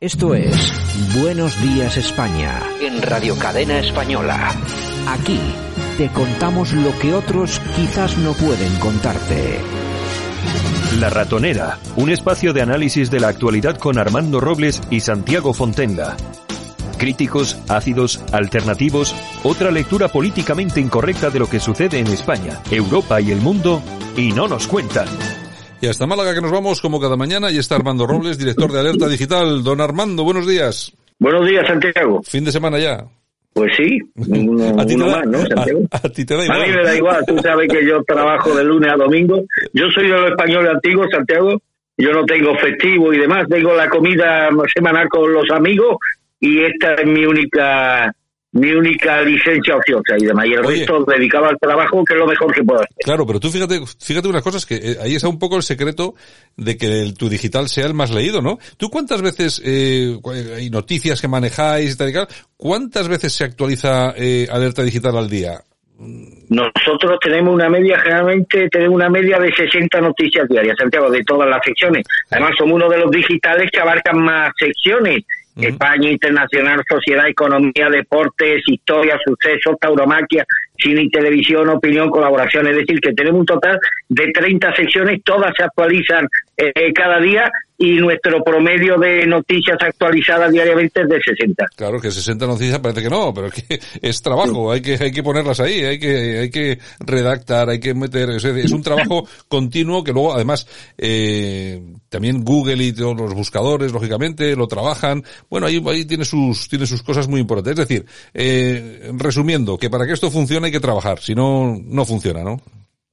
Esto es Buenos Días España en Radio Cadena Española. Aquí te contamos lo que otros quizás no pueden contarte. La Ratonera, un espacio de análisis de la actualidad con Armando Robles y Santiago Fontenga. Críticos, ácidos, alternativos, otra lectura políticamente incorrecta de lo que sucede en España, Europa y el mundo, y no nos cuentan. Y hasta Málaga que nos vamos como cada mañana y está Armando Robles, director de Alerta Digital. Don Armando, buenos días. Buenos días, Santiago. Fin de semana ya. Pues sí, uno, ¿A ti da- más, ¿no, Santiago? A, a ti te da A igual. mí me da igual, tú sabes que yo trabajo de lunes a domingo. Yo soy de los españoles antiguos, Santiago. Yo no tengo festivo y demás, tengo la comida semanal con los amigos y esta es mi única mi única licencia ociosa y demás. Y el Oye. resto dedicado al trabajo, que es lo mejor que puedo hacer. Claro, pero tú fíjate, fíjate unas cosas que eh, ahí está un poco el secreto de que el- tu digital sea el más leído, ¿no? ¿Tú cuántas veces, eh, cu- hay noticias que manejáis y tal y tal, cuántas veces se actualiza eh, Alerta Digital al día? Nosotros tenemos una media, generalmente tenemos una media de 60 noticias diarias, Santiago, de todas las secciones. Además, somos uno de los digitales que abarcan más secciones. España, internacional, sociedad, economía, deportes, historia, sucesos, tauromaquia, cine y televisión, opinión, colaboración. Es decir, que tenemos un total de 30 secciones, todas se actualizan eh, cada día y nuestro promedio de noticias actualizadas diariamente es de 60. Claro que 60 noticias parece que no, pero es que es trabajo, hay que, hay que ponerlas ahí, hay que, hay que redactar, hay que meter, es, es un trabajo continuo que luego además, eh, también Google y todos los buscadores, lógicamente, lo trabajan. Bueno, ahí, ahí tiene sus, tiene sus cosas muy importantes. Es decir, eh, resumiendo, que para que esto funcione hay que trabajar, si no, no funciona, ¿no?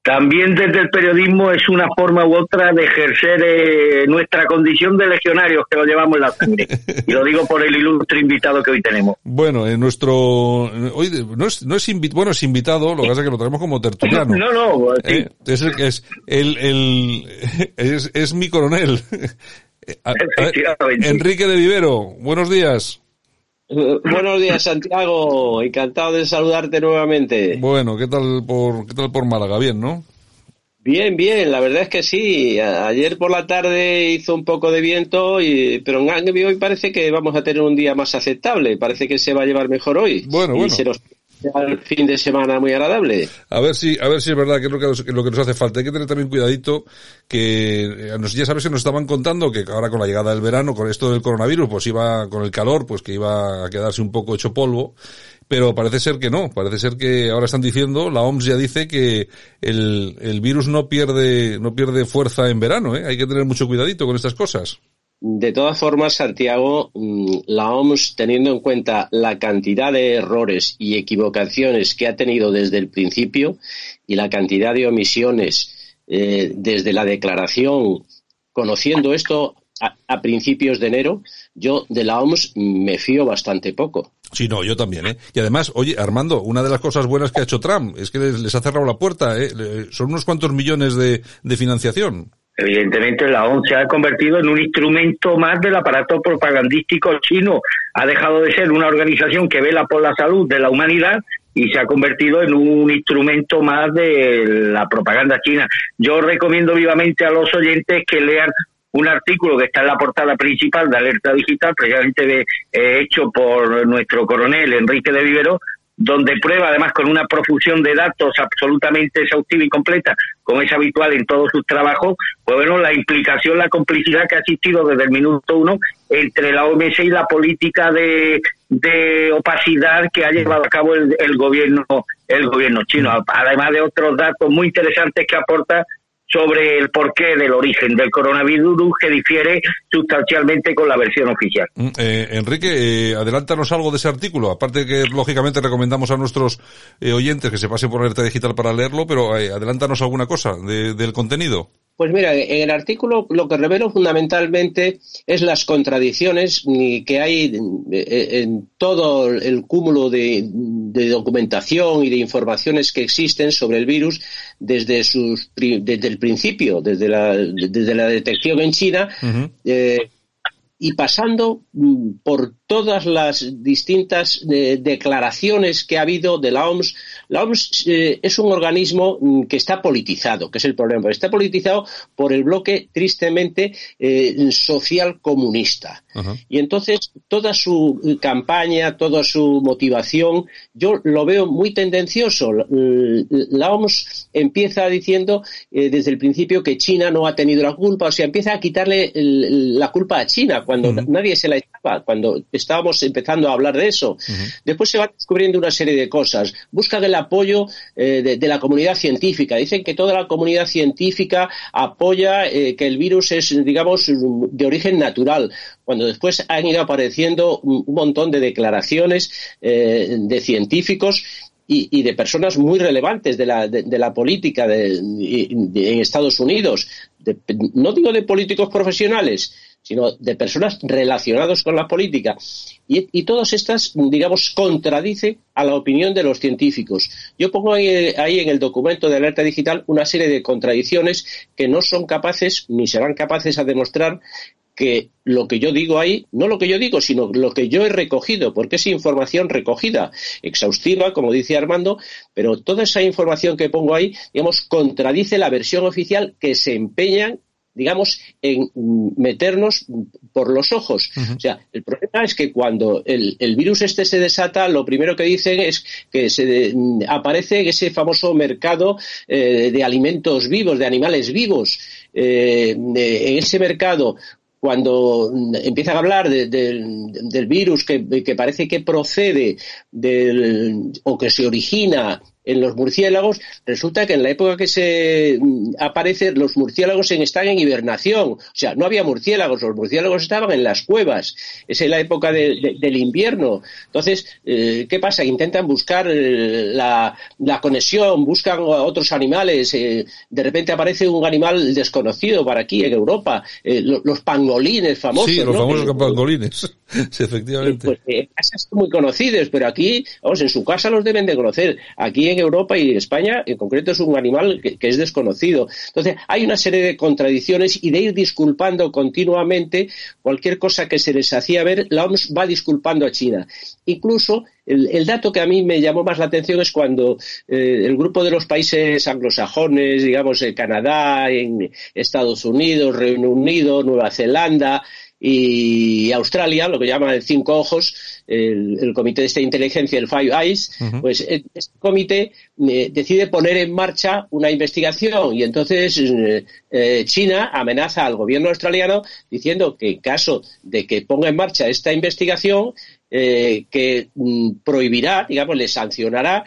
También desde el periodismo es una forma u otra de ejercer eh, nuestra condición de legionarios que lo llevamos en la sangre. Y lo digo por el ilustre invitado que hoy tenemos. Bueno, en nuestro, hoy no es, no es invi- bueno, es invitado, lo que pasa es que lo traemos como tertuliano. No, no, sí. Eh, es, el, es, el, el, es, es mi coronel. Eh, a- a- Efectivamente. Enrique de Vivero, buenos días. Eh, Buenos días, Santiago. Encantado de saludarte nuevamente. Bueno, ¿qué tal por, qué tal por Málaga? Bien, ¿no? Bien, bien, la verdad es que sí. Ayer por la tarde hizo un poco de viento, y, pero en hoy parece que vamos a tener un día más aceptable. Parece que se va a llevar mejor hoy. Bueno, y bueno. se nos el fin de semana muy agradable. A ver si, a ver si es verdad que es lo que, nos, lo que nos hace falta. Hay que tener también cuidadito que eh, nos, ya sabes que nos estaban contando que ahora con la llegada del verano, con esto del coronavirus, pues iba con el calor, pues que iba a quedarse un poco hecho polvo. Pero parece ser que no, parece ser que ahora están diciendo, la OMS ya dice que el, el virus no pierde, no pierde fuerza en verano, ¿eh? Hay que tener mucho cuidadito con estas cosas. De todas formas, Santiago, mm, la OMS, teniendo en cuenta la cantidad de errores y equivocaciones que ha tenido desde el principio y la cantidad de omisiones eh, desde la declaración, conociendo esto a, principios de enero, yo de la OMS me fío bastante poco. Sí, no, yo también, ¿eh? Y además, oye, Armando, una de las cosas buenas que ha hecho Trump es que les, ha cerrado la puerta, ¿eh? Son unos cuantos millones de financiación. Evidentemente la ONU se ha convertido en un instrumento más del aparato propagandístico chino. Ha dejado de ser una organización que vela por la salud de la humanidad y se ha convertido en un instrumento más de la propaganda china. Yo recomiendo vivamente a los oyentes que lean un artículo que está en la portada principal de Alerta Digital, precisamente eh, hecho por nuestro coronel Enrique de Vivero, donde prueba además con una profusión de datos absolutamente exhaustiva y completa, como es habitual en todos sus trabajos, pues bueno, la implicación, la complicidad que ha existido desde el minuto uno entre la OMS y la política de, de opacidad que ha llevado a cabo el, el gobierno el gobierno chino, además de otros datos muy interesantes que aporta sobre el porqué del origen del coronavirus que difiere sustancialmente con la versión oficial. Mm, Eh, Enrique, eh, adelántanos algo de ese artículo. Aparte que, lógicamente, recomendamos a nuestros eh, oyentes que se pasen por Alerta Digital para leerlo, pero eh, adelántanos alguna cosa de- del contenido. Pues mira, en el artículo lo que revelo fundamentalmente es las contradicciones que hay en- en todo el cúmulo de, de documentación y de informaciones que existen sobre el virus desde sus desde el principio, desde la desde la detección en China, eh, y pasando mm, por todas las distintas eh, declaraciones que ha habido de la OMS. La OMS eh, es un organismo mm, que está politizado, que es el problema. Está politizado por el bloque tristemente eh, social comunista. Y entonces toda su campaña, toda su motivación, yo lo veo muy tendencioso. La OMS empieza diciendo desde el principio que China no ha tenido la culpa, o sea, empieza a quitarle la culpa a China cuando nadie se la echaba, cuando estábamos empezando a hablar de eso. Después se va descubriendo una serie de cosas. Buscan apoyo eh, de, la comunidad científica. Dicen que toda la comunidad científica apoya eh, que el virus es, digamos, de origen natural cuando después han ido apareciendo un, montón de declaraciones eh, de científicos y, de personas muy relevantes de la, de, la política en Estados Unidos. no digo de políticos profesionales, sino de personas relacionadas con la política. Y, todas estas, digamos, contradicen a la opinión de los científicos. Yo pongo ahí, en el documento de alerta digital una serie de contradicciones que no son capaces ni serán capaces a demostrar que lo que yo digo ahí, no lo que yo digo, sino lo que yo he recogido, porque es información recogida, exhaustiva, como dice Armando, pero toda esa información que pongo ahí, digamos, contradice la versión oficial que se empeñan digamos, en meternos por los ojos. O sea, el problema es que cuando el, virus este se desata, lo primero que dicen es que se aparece ese famoso mercado eh, de alimentos vivos, de animales vivos. Eh, en ese mercado cuando empiezan a hablar del virus que, que, parece que procede del, o que se origina en los murciélagos, resulta que en la época que se mm, aparecen los murciélagos están en hibernación. O sea, no había murciélagos, los murciélagos estaban en las cuevas. Es en la época del invierno. Entonces, eh, ¿qué pasa? Intentan buscar eh, la, conexión, buscan a otros animales. Eh, de repente aparece un animal desconocido para aquí, en Europa. los pangolines famosos. Sí, los famosos pangolines. sí, efectivamente. Pues, son muy conocidos, pero aquí, vamos, en su casa los deben de conocer. Aquí en Europa y España, en concreto, es un animal que, es desconocido. Entonces, hay una serie de contradicciones y de ir disculpando continuamente cualquier cosa que se les hacía ver, la OMS va disculpando a China. Incluso el, dato que a mí me llamó más la atención es cuando eh, el grupo de los países anglosajones, digamos, eh, Canadá, en Estados Unidos, Reino Unido, Nueva Zelanda, y Australia, lo que llaman el Cinco Ojos, el, Comité de esta Inteligencia, el Five Eyes, pues eh, este comité eh, decide poner en marcha una investigación y entonces eh, China amenaza al gobierno australiano diciendo que en caso de que ponga en marcha esta investigación, que mm, prohibirá, digamos, le sancionará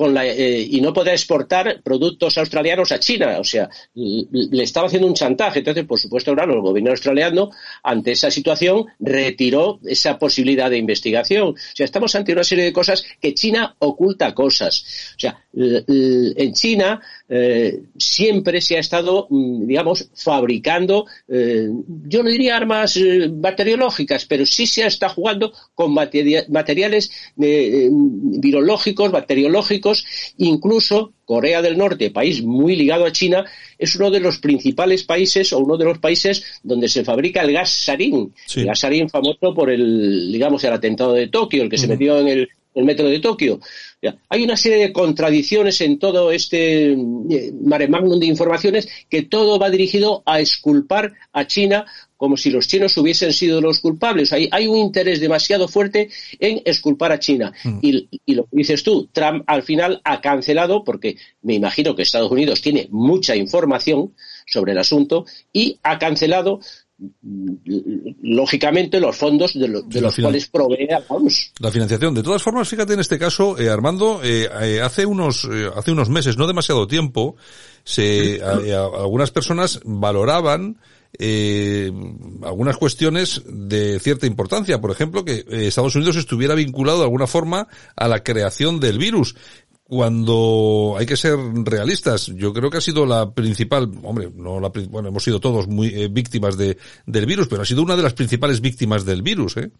eh, y no podrá exportar productos australianos a China. O sea, le estaba haciendo un chantaje. Entonces, por supuesto, ahora el gobierno australiano, ante esa situación, retiró esa posibilidad de investigación. O sea, estamos ante una serie de cosas que China oculta cosas. O sea, en China eh, siempre se ha estado, mm, digamos, fabricando, eh, yo no diría armas eh, bacteriológicas, pero sí se está jugando con materiales virológicos, bacteriológicos, incluso Corea del Norte, país muy ligado a China, es uno de los principales países o uno de los países donde se fabrica el gas sarín. El gas sarín famoso por el, digamos, el atentado de Tokio, el que se metió en el, el metro de Tokio. Hay una serie de contradicciones en todo este eh, mare magnum de informaciones que todo va dirigido a esculpar a China como si los chinos hubiesen sido los culpables. Hay, hay un interés demasiado fuerte en esculpar a China. Mm. Y, y, lo que dices tú, Trump al final ha cancelado, porque me imagino que Estados Unidos tiene mucha información sobre el asunto, y ha cancelado lógicamente los fondos de, los cuales provee la financiación. De todas formas fíjate en este caso eh, Armando eh, eh, hace unos hace unos meses no demasiado tiempo se algunas personas valoraban algunas cuestiones de cierta importancia, por ejemplo, que Estados Unidos estuviera vinculado de alguna forma a la creación del virus cuando hay que ser realistas, yo creo que ha sido la principal, hombre, no la, bueno, hemos sido todos muy eh, víctimas de, del virus, pero ha sido una de las principales víctimas del virus, ¿eh?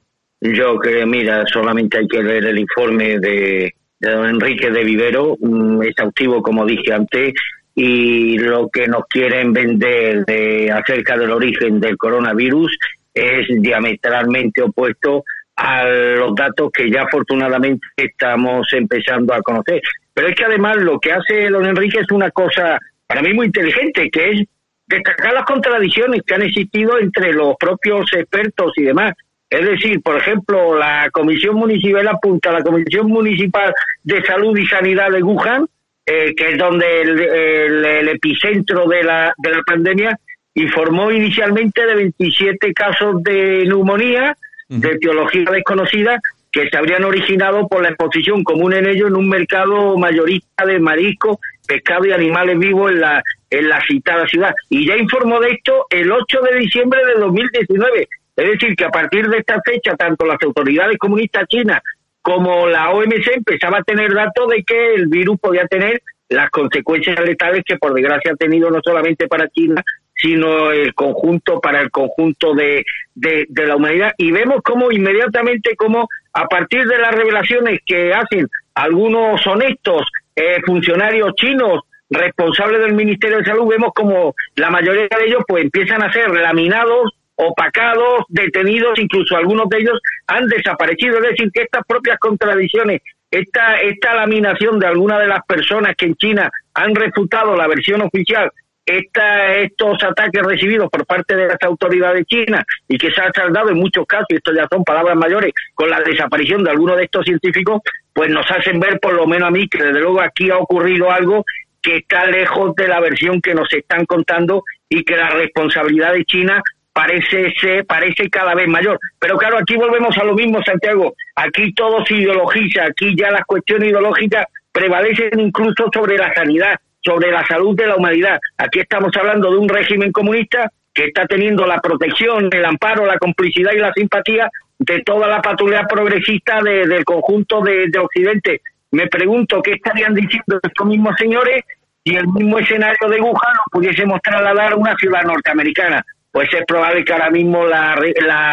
Yo creo, mira, solamente hay que leer el informe de, don Enrique de Vivero, exhaustivo, como dije antes, y lo que nos quieren vender de, acerca del origen del coronavirus es diametralmente opuesto a los datos que ya afortunadamente estamos empezando a conocer. Pero es que además lo que hace don Enrique es una cosa para mí muy inteligente, que es destacar las contradicciones que han existido entre los propios expertos y demás. Es decir, por ejemplo, la Comisión Municipal apunta, la Comisión Municipal de Salud y Sanidad de Wuhan, eh, que es donde el, epicentro de la, de la pandemia, informó inicialmente de 27 casos de neumonía, de teología desconocida, que se habrían originado por la exposición común en ellos en un mercado mayorista de marisco, pescado y animales vivos en la, en la citada ciudad. Y ya informó de esto el 8 de diciembre de 2019. Es decir, que a partir de esta fecha, tanto las autoridades comunistas chinas como la OMC empezaba a tener datos de que el virus podía tener las consecuencias letales que por desgracia ha tenido no solamente para China, sino el conjunto para el conjunto de, de, la humanidad. Y vemos como inmediatamente, como a partir de las revelaciones que hacen algunos honestos eh, funcionarios chinos responsables del Ministerio de Salud, vemos como la mayoría de ellos pues empiezan a ser laminados, opacados, detenidos, incluso algunos de ellos han desaparecido. Es decir, que estas propias contradicciones, esta, esta laminación de algunas de las personas que en China han refutado la versión oficial esta, estos ataques recibidos por parte de las autoridades chinas y que se han saldado en muchos casos, y esto ya son palabras mayores, con la desaparición de algunos de estos científicos, pues nos hacen ver, por lo menos a mí, que desde luego aquí ha ocurrido algo que está lejos de la versión que nos están contando y que la responsabilidad de China parece ser, parece cada vez mayor. Pero claro, aquí volvemos a lo mismo, Santiago. Aquí todo se ideologiza, aquí ya las cuestiones ideológicas prevalecen incluso sobre la sanidad sobre la salud de la humanidad. Aquí estamos hablando de un régimen comunista que está teniendo la protección, el amparo, la complicidad y la simpatía de toda la patrulla progresista del conjunto de, Occidente. Me pregunto qué estarían diciendo estos mismos señores si el mismo escenario de Wuhan lo pudiésemos trasladar a una ciudad norteamericana. Pues es probable que ahora mismo las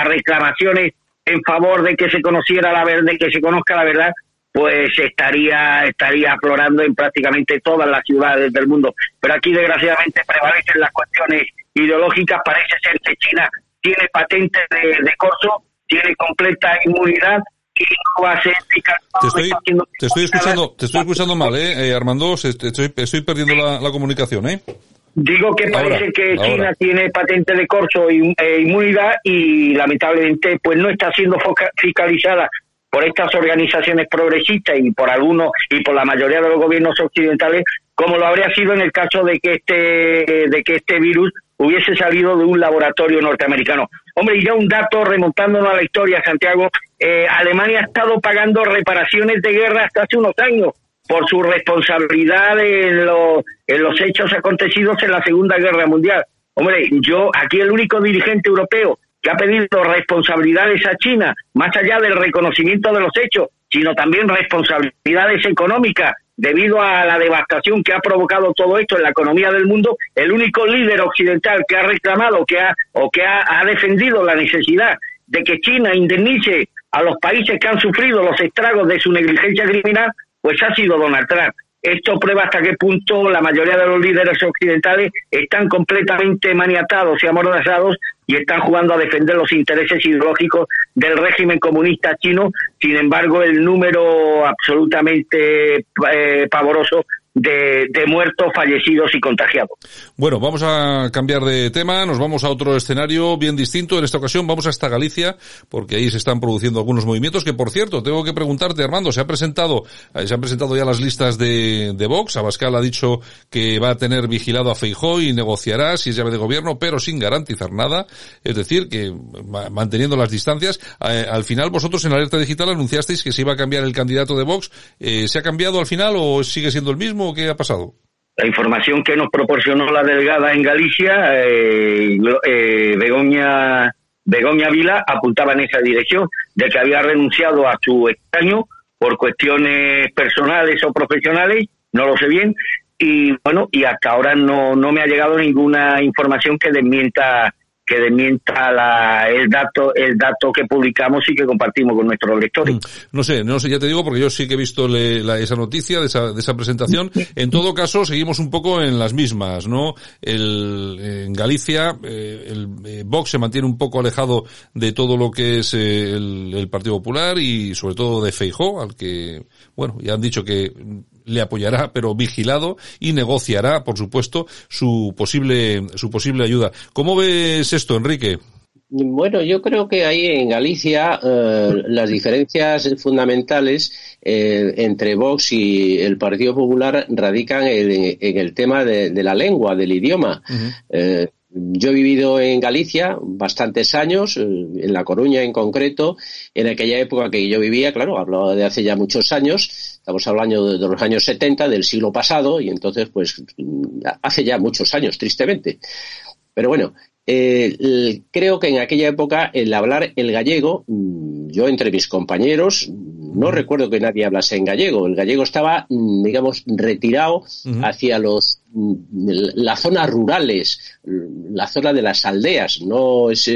reclamaciones en favor de que se conociera la verdad, de que se conozca la verdad, pues estaría estaría aflorando en prácticamente todas las ciudades del mundo. Pero aquí desgraciadamente prevalecen las cuestiones ideológicas. Parece ser que China tiene patente de, corso, tiene completa inmunidad y no va a ser. Te estoy, te estoy escuchando, te estoy escuchando mal, eh, eh Armando, estoy, estoy perdiendo la, comunicación, eh. Digo que parece que China tiene patente de corso e inmunidad y lamentablemente pues no está siendo fiscalizada por estas organizaciones progresistas y por algunos y por la mayoría de los gobiernos occidentales, como lo habría sido en el caso de que este de que este virus hubiese salido de un laboratorio norteamericano. Hombre, y ya un dato remontándonos a la historia, Santiago, eh, Alemania ha estado pagando reparaciones de guerra hasta hace unos años por su responsabilidad en en los hechos acontecidos en la Segunda Guerra Mundial. Hombre, yo aquí el único dirigente europeo que ha pedido responsabilidades a China, más allá del reconocimiento de los hechos, sino también responsabilidades económicas debido a la devastación que ha provocado todo esto en la economía del mundo, el único líder occidental que ha reclamado que ha, o que ha, defendido la necesidad de que China indemnice a los países que han sufrido los estragos de su negligencia criminal, pues ha sido Donald Trump. Esto prueba hasta qué punto la mayoría de los líderes occidentales están completamente maniatados y amordazados y están jugando a defender los intereses ideológicos del régimen comunista chino. Sin embargo, el número absolutamente eh, pavoroso de, muertos, fallecidos y contagiados. Bueno, vamos a cambiar de tema, nos vamos a otro escenario bien distinto. En esta ocasión vamos hasta Galicia, porque ahí se están produciendo algunos movimientos que, por cierto, tengo que preguntarte, Armando, se ha presentado, eh, se han presentado ya las listas de, de Vox. Abascal ha dicho que va a tener vigilado a Feijó y negociará si es llave de gobierno, pero sin garantizar nada. Es decir, que manteniendo las distancias. Eh, al final, vosotros en Alerta Digital anunciasteis que se iba a cambiar el candidato de Vox. Eh, ¿Se ha cambiado al final o sigue siendo el mismo? Qué ha pasado? La información que nos proporcionó la delegada en Galicia, eh, eh, Begoña, Begoña Vila, apuntaba en esa dirección, de que había renunciado a su escaño por cuestiones personales o profesionales, no lo sé bien, y bueno, y hasta ahora no, no me ha llegado ninguna información que desmienta que desmienta la, el dato el dato que publicamos y que compartimos con nuestros lectores. Mm. No sé, no sé, ya te digo porque yo sí que he visto esa noticia de esa, de esa presentación. En todo caso, seguimos un poco en las mismas, ¿no? El, en Galicia, eh, el eh, Vox se mantiene un poco alejado de todo lo que es eh, el, el, Partido Popular y sobre todo de Feijó, al que, bueno, ya han dicho que le apoyará, pero vigilado y negociará, por supuesto, su posible, su posible ayuda. ¿Cómo ves esto, Enrique? Bueno, yo creo que ahí en Galicia eh, las diferencias fundamentales eh, entre Vox y el Partido Popular radican en, el tema de, la lengua, del idioma. Eh, yo he vivido en Galicia bastantes años, en La Coruña en concreto, en aquella época que yo vivía, claro, hablo de hace ya muchos años, Estamos hablando de, los años 70 del siglo pasado y entonces, pues, hace ya muchos años, tristemente. Pero bueno, eh, creo que en aquella época el hablar el gallego, mm, yo entre mis compañeros, no recuerdo que nadie hablase en gallego. El gallego estaba, mm, digamos, retirado hacia los mm, las zonas rurales, la zona de las aldeas. No es,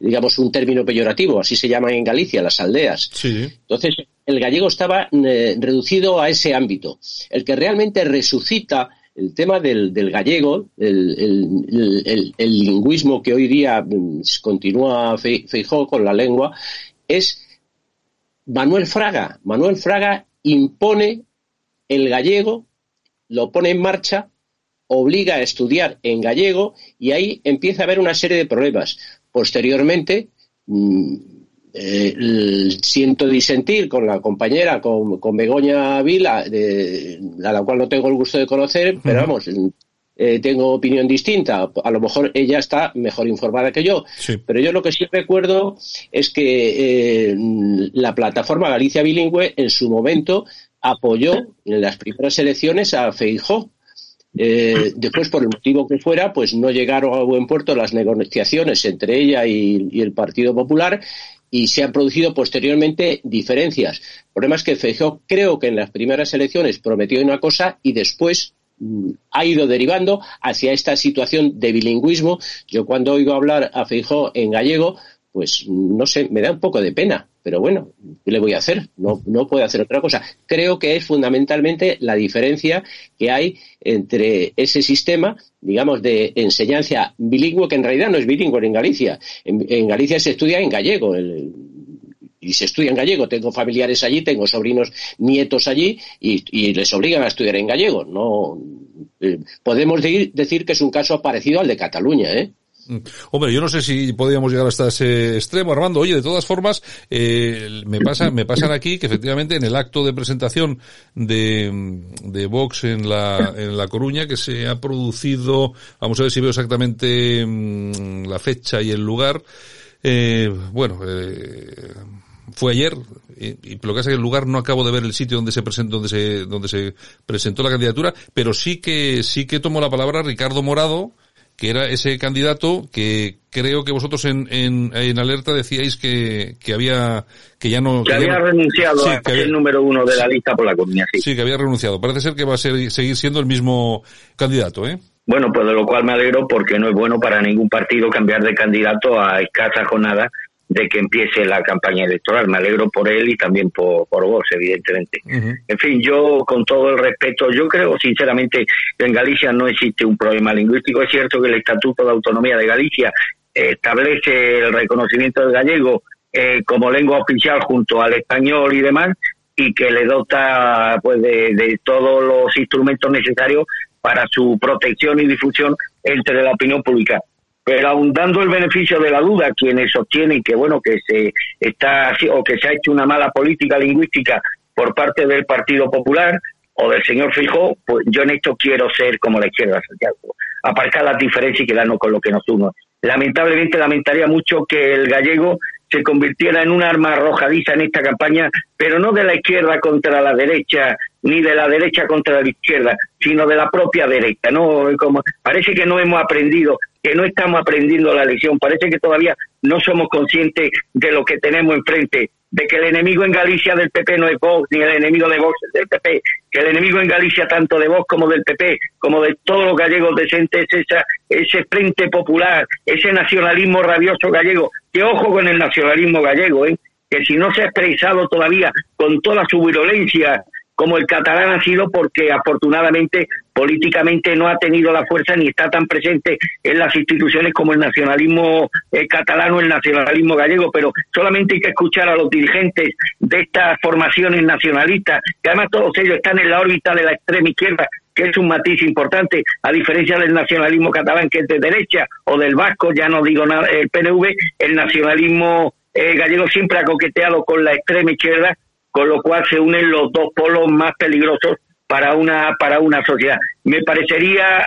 digamos, un término peyorativo, así se llaman en Galicia las aldeas. Entonces, el gallego estaba eh, reducido a ese ámbito. El que realmente resucita el tema del, gallego, el, lingüismo que hoy día mm, continúa Feijó con la lengua, es Manuel Fraga. Manuel Fraga impone el gallego, lo pone en marcha, obliga a estudiar en gallego y ahí empieza a haber una serie de problemas. Posteriormente, mm, eh, siento disentir con la compañera, con, con Begoña Vila, a la cual no tengo el gusto de conocer, pero vamos, eh, tengo opinión distinta. A lo mejor ella está mejor informada que yo. Pero yo lo que sí recuerdo es que eh, la plataforma Galicia Bilingüe en su momento apoyó en las primeras elecciones a Feijó. después, por el motivo que fuera, pues no llegaron a buen puerto las negociaciones entre ella y el Partido Popular y se han producido posteriormente diferencias. El problema es que Feijóo creo que en las primeras elecciones prometió una cosa y después mm, ha ido derivando hacia esta situación de bilingüismo. Yo cuando oigo hablar a Feijóo en gallego, pues no sé, me da un poco de pena, pero bueno, ¿qué le voy a hacer? No, no puedo hacer otra cosa. Creo que es fundamentalmente la diferencia que hay entre ese sistema, digamos, de enseñanza bilingüe, que en realidad no es bilingüe en Galicia. En, Galicia se estudia en gallego. y se estudia en gallego. Tengo familiares allí, tengo sobrinos nietos allí y, les obligan a estudiar en gallego. No eh, podemos decir que es un caso parecido al de Cataluña, ¿eh? Mm. Hombre, yo no sé si podríamos llegar hasta ese extremo, Armando. Oye, de todas formas, eh, me pasa, me pasan aquí que efectivamente en el acto de presentación de, de Vox en la, en la Coruña, que se ha producido, vamos a ver si veo exactamente mm, la fecha y el lugar, eh, bueno, eh, fue ayer y, lo que pasa es que el lugar no acabo de ver el sitio donde se presentó donde se donde se presentó la candidatura pero sí que sí que tomó la palabra Ricardo Morado que era ese candidato que creo que vosotros en, en, alerta decíais que, que había que ya no que, había renunciado a ser el número uno de la lista por la comunidad sí. sí que había renunciado. Parece ser que va a ser, seguir siendo el mismo candidato eh bueno pues de lo cual me alegro porque no es bueno para ningún partido cambiar de candidato a escasa jornada de que empiece la campaña electoral. Me alegro por él y también por, por vos, evidentemente. En fin, yo con todo el respeto, yo creo sinceramente que en Galicia no existe un problema lingüístico. Es cierto que el Estatuto de Autonomía de Galicia establece el reconocimiento del gallego eh, como lengua oficial junto al español y demás y que le dota pues de, de todos los instrumentos necesarios para su protección y difusión entre la opinión pública pero aun dando el beneficio de la duda quienes sostienen que bueno que se está o que se ha hecho una mala política lingüística por parte del Partido Popular o del señor Fijó, pues yo en esto quiero ser como la izquierda Santiago, aparcar las diferencias y quedarnos con lo que nos une. Lamentablemente lamentaría mucho que el gallego se convirtiera en un arma arrojadiza en esta campaña, pero no de la izquierda contra la derecha, ni de la derecha contra la izquierda, sino de la propia derecha. No, como parece que no hemos aprendido que no estamos aprendiendo la lección. Parece que todavía no somos conscientes de lo que tenemos enfrente de que el enemigo en Galicia del PP no es Vox, ni el enemigo de Vox es del PP, que el enemigo en Galicia tanto de Vox como del PP, como de todos los gallegos decentes, es esa, ese frente popular, ese nacionalismo rabioso gallego, que ojo con el nacionalismo gallego, ¿eh? que si no se ha expresado todavía con toda su virulencia como el catalán ha sido porque afortunadamente políticamente no ha tenido la fuerza ni está tan presente en las instituciones como el nacionalismo eh, catalán o el nacionalismo gallego, pero solamente hay que escuchar a los dirigentes de estas formaciones nacionalistas, que además todos ellos están en la órbita de la extrema izquierda, que es un matiz importante, a diferencia del nacionalismo catalán que es de derecha o del vasco, ya no digo nada, el PNV, el nacionalismo eh, gallego siempre ha coqueteado con la extrema izquierda con lo cual se unen los dos polos más peligrosos para una para una sociedad. Me parecería,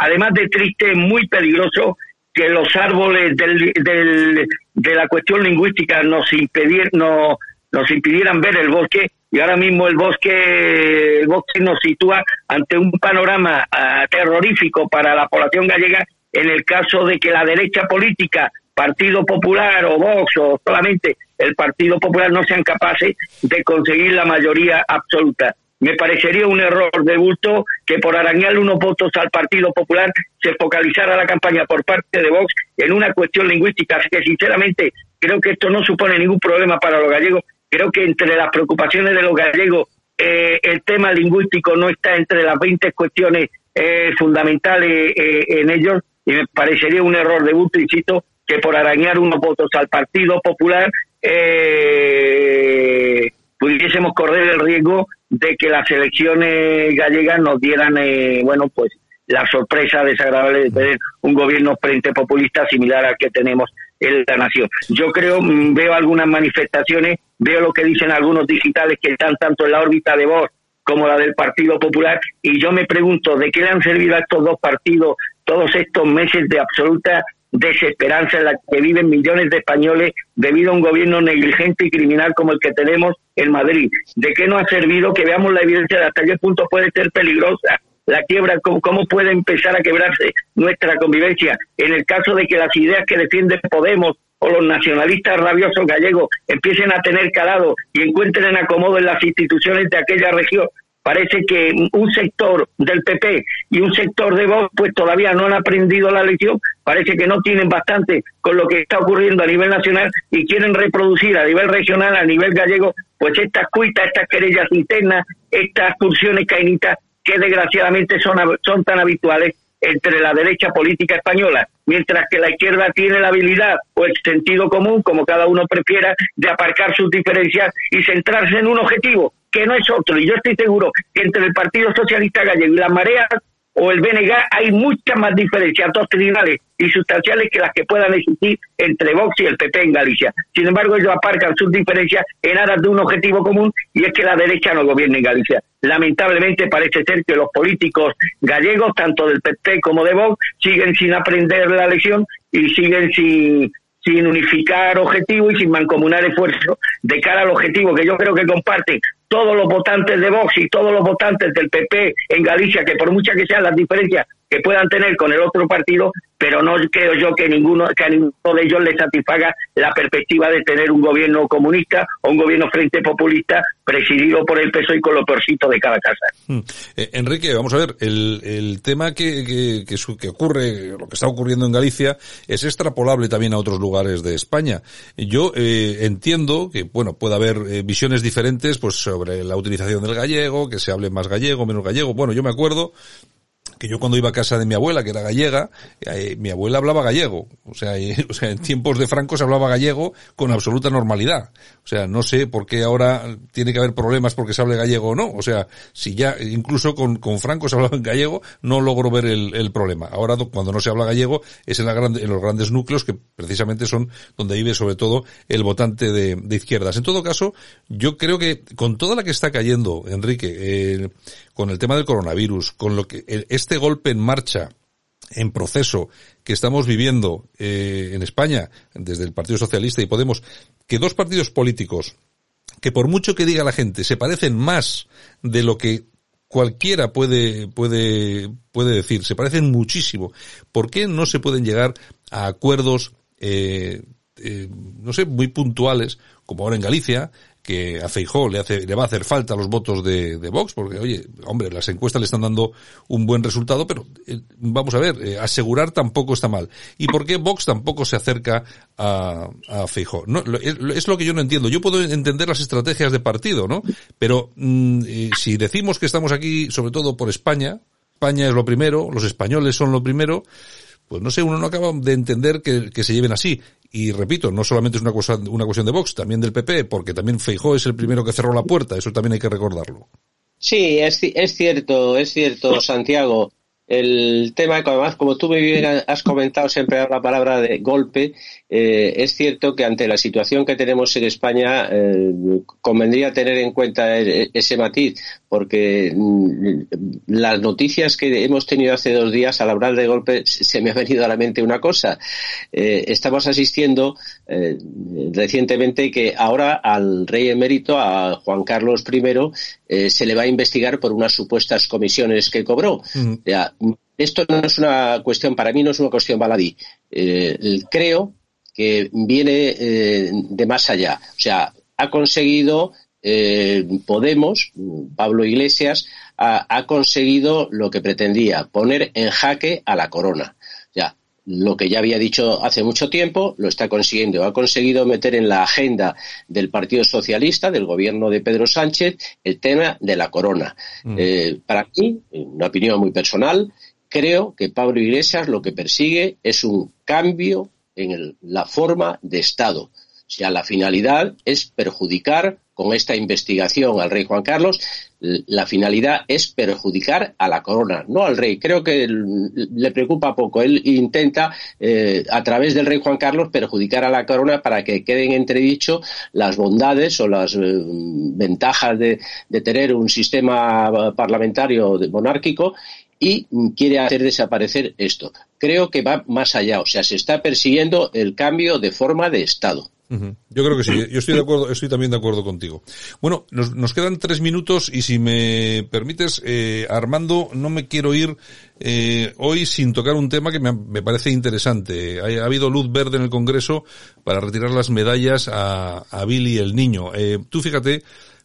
además de triste, muy peligroso que los árboles del, del, de la cuestión lingüística nos impedir, no, nos impidieran ver el bosque y ahora mismo el bosque el bosque nos sitúa ante un panorama ah, terrorífico para la población gallega en el caso de que la derecha política Partido Popular o Vox o solamente el Partido Popular no sean capaces de conseguir la mayoría absoluta. Me parecería un error de bulto que por arañar unos votos al Partido Popular se focalizara la campaña por parte de Vox en una cuestión lingüística. Así que sinceramente creo que esto no supone ningún problema para los gallegos. Creo que entre las preocupaciones de los gallegos eh, el tema lingüístico no está entre las 20 cuestiones eh, fundamentales eh, en ellos y me parecería un error de bulto, insisto, que por arañar unos votos al Partido Popular eh, pudiésemos correr el riesgo de que las elecciones gallegas nos dieran, eh, bueno, pues la sorpresa desagradable de tener un gobierno frente populista similar al que tenemos en la nación. Yo creo, mm, veo algunas manifestaciones, veo lo que dicen algunos digitales que están tanto en la órbita de voz como la del Partido Popular, y yo me pregunto, ¿de qué le han servido a estos dos partidos todos estos meses de absoluta desesperanza en la que viven millones de españoles debido a un gobierno negligente y criminal como el que tenemos en Madrid. ¿De qué no ha servido que veamos la evidencia de hasta qué punto puede ser peligrosa la quiebra, cómo, cómo puede empezar a quebrarse nuestra convivencia? En el caso de que las ideas que defiende Podemos o los nacionalistas rabiosos gallegos empiecen a tener calado y encuentren acomodo en las instituciones de aquella región, parece que un sector del PP y un sector de Vox pues todavía no han aprendido la lección, parece que no tienen bastante con lo que está ocurriendo a nivel nacional y quieren reproducir a nivel regional, a nivel gallego, pues estas cuitas, estas querellas internas, estas pulsiones cainitas que desgraciadamente son, son tan habituales entre la derecha política española, mientras que la izquierda tiene la habilidad o el sentido común, como cada uno prefiera, de aparcar sus diferencias y centrarse en un objetivo, que no es otro. Y yo estoy seguro que entre el Partido Socialista Gallego y las mareas o el BNG hay muchas más diferencias doctrinales y sustanciales que las que puedan existir entre Vox y el PP en Galicia. Sin embargo, ellos aparcan sus diferencias en aras de un objetivo común y es que la derecha no gobierne en Galicia. Lamentablemente parece ser que los políticos gallegos, tanto del PP como de Vox, siguen sin aprender la lección y siguen sin sin unificar objetivos y sin mancomunar esfuerzos de cara al objetivo que yo creo que comparten todos los votantes de Vox y todos los votantes del PP en Galicia, que por muchas que sean las diferencias que puedan tener con el otro partido, pero no creo yo que ninguno, que a ninguno de ellos le satisfaga la perspectiva de tener un gobierno comunista o un gobierno frente populista presidido por el PSOE y con lo peorcito de cada casa. Hmm. Eh, Enrique, vamos a ver, el, el tema que, que, que, ocurre, lo que está ocurriendo en Galicia, es extrapolable también a otros lugares de España. Yo eh, entiendo que, bueno, puede haber eh, visiones diferentes pues sobre la utilización del gallego, que se hable más gallego, menos gallego. Bueno, yo me acuerdo que yo cuando iba a casa de mi abuela, que era gallega, eh, mi abuela hablaba gallego. O sea, sea, en tiempos de Franco se hablaba gallego con absoluta normalidad. O sea, no sé por qué ahora tiene que haber problemas porque se hable gallego o no. O sea, si ya incluso con, con Franco se hablaba en gallego, no logro ver el, el problema. Ahora, cuando no se habla gallego, es en, la grande, en los grandes núcleos que precisamente son donde vive sobre todo el votante de, de izquierdas. En todo caso, yo creo que con toda la que está cayendo, Enrique, eh, con el tema del coronavirus, con lo que este golpe en marcha en proceso que estamos viviendo eh, en España desde el Partido Socialista y Podemos, que dos partidos políticos que por mucho que diga la gente se parecen más de lo que cualquiera puede puede puede decir, se parecen muchísimo. ¿Por qué no se pueden llegar a acuerdos eh, no sé, muy puntuales, como ahora en Galicia, que a Feijó le hace, le va a hacer falta los votos de, Vox, porque oye, hombre, las encuestas le están dando un buen resultado, pero eh, vamos a ver, eh, asegurar tampoco está mal. ¿Y por qué Vox tampoco se acerca a, a Feijó? No, es, lo que yo no entiendo. Yo puedo entender las estrategias de partido, ¿no? Pero mm, eh, si decimos que estamos aquí, sobre todo por España, España es lo primero, los españoles son lo primero, pues no sé, uno no acaba de entender que se lleven así. Y repito, no solamente es una, cosa, una cuestión de Vox, también del PP, porque también Feijó es el primero que cerró la puerta, eso también hay que recordarlo. Sí, es, cierto, es cierto, Santiago. El tema, además, como tú muy bien has comentado siempre la palabra de golpe, eh, es cierto que ante la situación que tenemos en España eh, convendría tener en cuenta e, ese matiz, porque mm, las noticias que hemos tenido hace dos días al hablar de golpe se me ha venido a la mente una cosa. Eh, estamos asistiendo recientemente que ahora al rey emérito, a Juan Carlos I, se le va a investigar por unas supuestas comisiones que cobró. esto no es una cuestión, para mí no es una cuestión baladí. creo que viene eh, de más allá. O sea, ha conseguido eh, Podemos, Pablo Iglesias, ha, conseguido lo que pretendía, poner en jaque a la corona. Ya, lo que ya había dicho hace mucho tiempo, lo está consiguiendo. Ha conseguido meter en la agenda del Partido Socialista, del gobierno de Pedro Sánchez, el tema de la corona. Mm. Eh, para mí, una opinión muy personal, creo que Pablo Iglesias lo que persigue es un cambio en la forma de Estado. O sea, la finalidad es perjudicar con esta investigación al rey Juan Carlos, la finalidad es perjudicar a la corona, no al rey. Creo que le preocupa poco. Él intenta, eh, a través del rey Juan Carlos, perjudicar a la corona para que queden entredicho las bondades o las eh, ventajas de, de, tener un sistema parlamentario monárquico y quiere hacer desaparecer esto. Creo que va más allá, o sea, se está persiguiendo el cambio de forma de Estado. Yo creo que sí. Yo estoy de acuerdo, estoy también de acuerdo contigo. Bueno, nos, quedan tres minutos y si me permites, eh, Armando, no me quiero ir eh, hoy sin tocar un tema que me, parece interesante. Ha, habido luz verde en el Congreso para retirar las medallas a, a Billy el niño. Eh, tú fíjate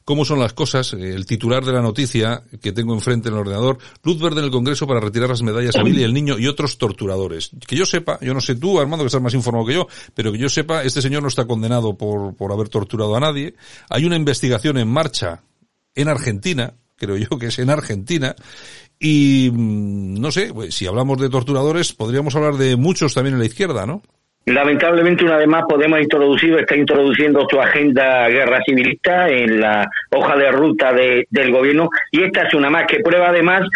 cómo son las cosas, eh, el titular de la noticia que tengo enfrente en el ordenador, luz verde en el Congreso para retirar las medallas a Billy el niño y otros torturadores. Que yo sepa, yo no sé tú, Armando, que estás más informado que yo, pero que yo sepa, este señor no está condenado por, por haber torturado a nadie. Hay una investigación en marcha en Argentina, creo yo que es en Argentina, y mm, no sé, pues, si hablamos de torturadores, podríamos hablar de muchos también en la izquierda, ¿no? Lamentablemente, una vez más, Podemos introducido, está introduciendo su agenda guerra civilista en la hoja de ruta del gobierno y esta es una más que prueba además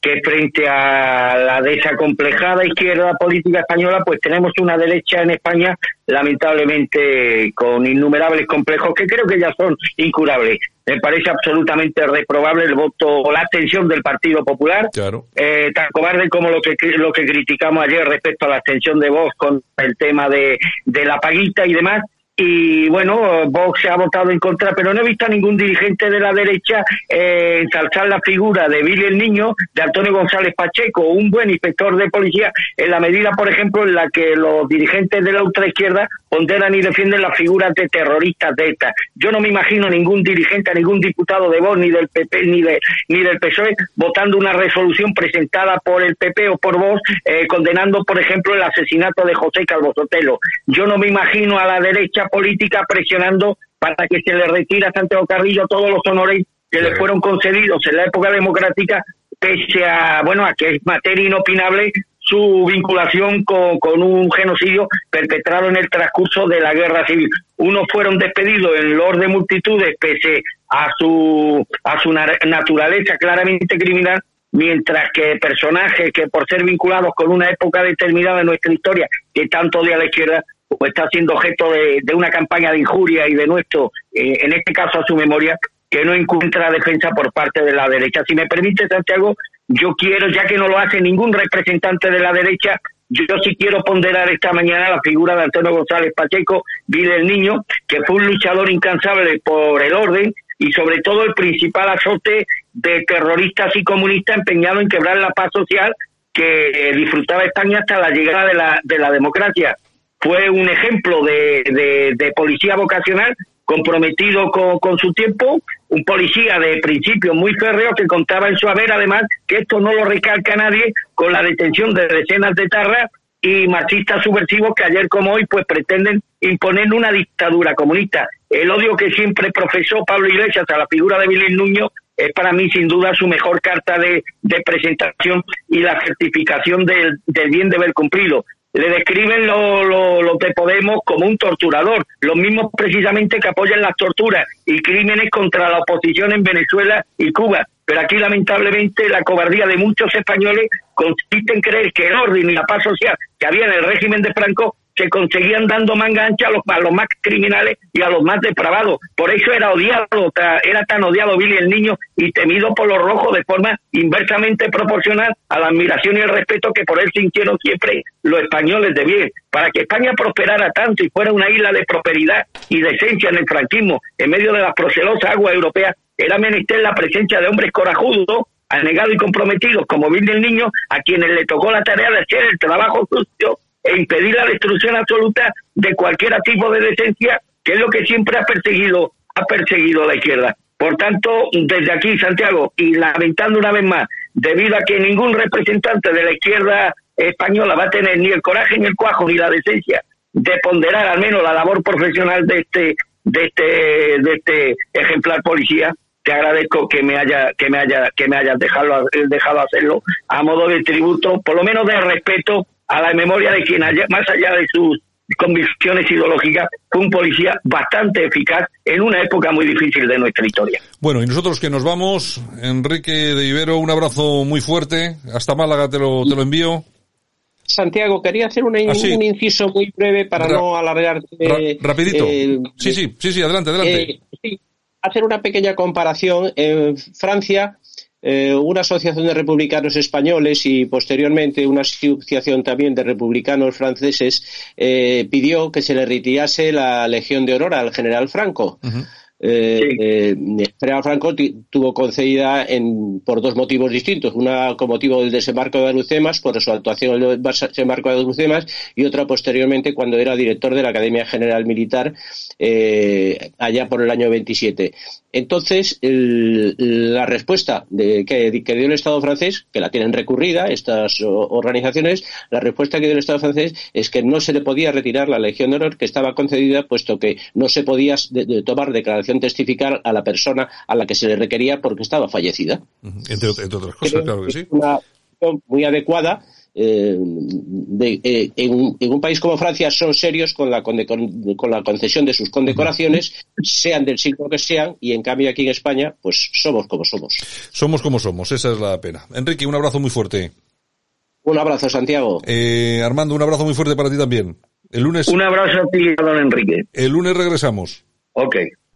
que frente a la desacomplejada izquierda política española, pues tenemos una derecha en España, lamentablemente, con innumerables complejos que creo que ya son incurables. Me parece absolutamente reprobable el voto o la abstención del Partido Popular, eh, tan cobarde como lo que lo que criticamos ayer respecto a la abstención de Vox con el tema de, de la paguita y demás y bueno, Vox se ha votado en contra, pero no he visto a ningún dirigente de la derecha eh, ensalzar la figura de Billy el Niño, de Antonio González Pacheco, un buen inspector de policía, en la medida, por ejemplo, en la que los dirigentes de la ultraizquierda ponderan y defienden las figuras de terroristas de ETA. Yo no me imagino ningún dirigente, ningún diputado de Vox, ni del PP, ni, de, ni del PSOE, votando una resolución presentada por el PP o por Vox, eh, condenando, por ejemplo, el asesinato de José Calvo Sotelo. Yo no me imagino a la derecha política presionando para que se le retire a Santiago Carrillo todos los honores que le fueron concedidos en la época democrática, pese a, bueno, a que es materia inopinable su vinculación con, con, un genocidio perpetrado en el transcurso de la guerra civil. Unos fueron despedidos en Lord de multitudes pese a su, a su naturaleza claramente criminal, mientras que personajes que por ser vinculados con una época determinada de nuestra historia, que tanto odia a la izquierda, pues está siendo objeto de, una campaña de injuria y de nuestro, eh, en este caso a su memoria, que no encuentra defensa por parte de la derecha. Si me permite, Santiago, yo quiero, ya que no lo hace ningún representante de la derecha, yo sí quiero ponderar esta mañana la figura de Antonio González Pacheco, Vida del Niño, que fue un luchador incansable por el orden y sobre todo el principal azote de terroristas y comunistas empeñados en quebrar la paz social que disfrutaba España hasta la llegada de la, de la democracia. Fue un ejemplo de, de, policía vocacional comprometido con, su tiempo, un policía de principio muy férreo que contaba en su haber, además, que esto no lo recalca nadie, con la detención de decenas de tarras y marxistas subversivos que ayer como hoy pues pretenden imponer una dictadura comunista. El odio que siempre profesó Pablo Iglesias a la figura de Vilén Nuño es para mí sin duda su mejor carta de, presentación y la certificación del, del bien deber cumplido le describen los de Podemos como un torturador, los mismos precisamente que apoyan las torturas y crímenes contra la oposición en Venezuela y Cuba. Pero aquí lamentablemente la cobardía de muchos españoles consiste en creer que el orden y la paz social que había en el régimen de Franco se conseguían dando manga ancha a los, a los más criminales y a los más depravados. Por eso era odiado, era tan odiado Billy el niño y temido por los rojos de forma inversamente proporcional a la admiración y el respeto que por él sintieron siempre los españoles de bien. Para que España prosperara tanto y fuera una isla de prosperidad y decencia en el franquismo, en medio de las procelosas aguas europeas, era menester la presencia de hombres corajudos, anegados y comprometidos como Billy el niño, a quienes le tocó la tarea de hacer el trabajo sucio e impedir la destrucción absoluta de cualquier tipo de decencia, que es lo que siempre ha perseguido, ha perseguido la izquierda. Por tanto, desde aquí, Santiago, y lamentando una vez más, debido a que ningún representante de la izquierda española va a tener ni el coraje, ni el cuajo, ni la decencia de ponderar al menos la labor profesional de este, de este, de este ejemplar policía, te agradezco que me haya, que me haya, que me hayas dejado, dejado hacerlo a modo de tributo, por lo menos de respeto a la memoria de quien, más allá de sus convicciones ideológicas, fue un policía bastante eficaz en una época muy difícil de nuestra historia. Bueno, y nosotros que nos vamos, Enrique de Ibero, un abrazo muy fuerte. Hasta Málaga te lo, te lo envío. Santiago, quería hacer ah, un inciso muy breve para no alargar. rapidito. sí, sí, sí, sí, adelante, adelante. Eh, hacer una pequeña comparación. En Francia, eh, una asociación de republicanos españoles y posteriormente una asociación también de republicanos franceses eh, pidió que se le retirase la Legión de Honor al general Franco. Eh, general Franco tuvo concedida en, por dos motivos distintos. Una con motivo del desembarco de Alucemas, por su actuación en el desembarco de Alucemas, y otra posteriormente cuando era director de la Academia General Militar allá por el año 27. Entonces, la respuesta de, que, dio el Estado francés, que la tienen recurrida estas organizaciones, la respuesta que dio el Estado francés es que no se le podía retirar la Legión de Honor que estaba concedida, puesto que no se podía tomar declaración testificar a la persona a la que se le requería porque estaba fallecida. Entre, otras cosas, claro que sí. Una muy adecuada eh, de, eh, en, un país como Francia son serios con la, con, la concesión de sus condecoraciones, sean del siglo que sean, y en cambio aquí en España, pues somos como somos. Somos como somos, esa es la pena. Enrique, un abrazo muy fuerte. Un abrazo, Santiago. Eh, Armando, un abrazo muy fuerte para ti también. El lunes. Un abrazo a ti, don Enrique. El lunes regresamos. Ok.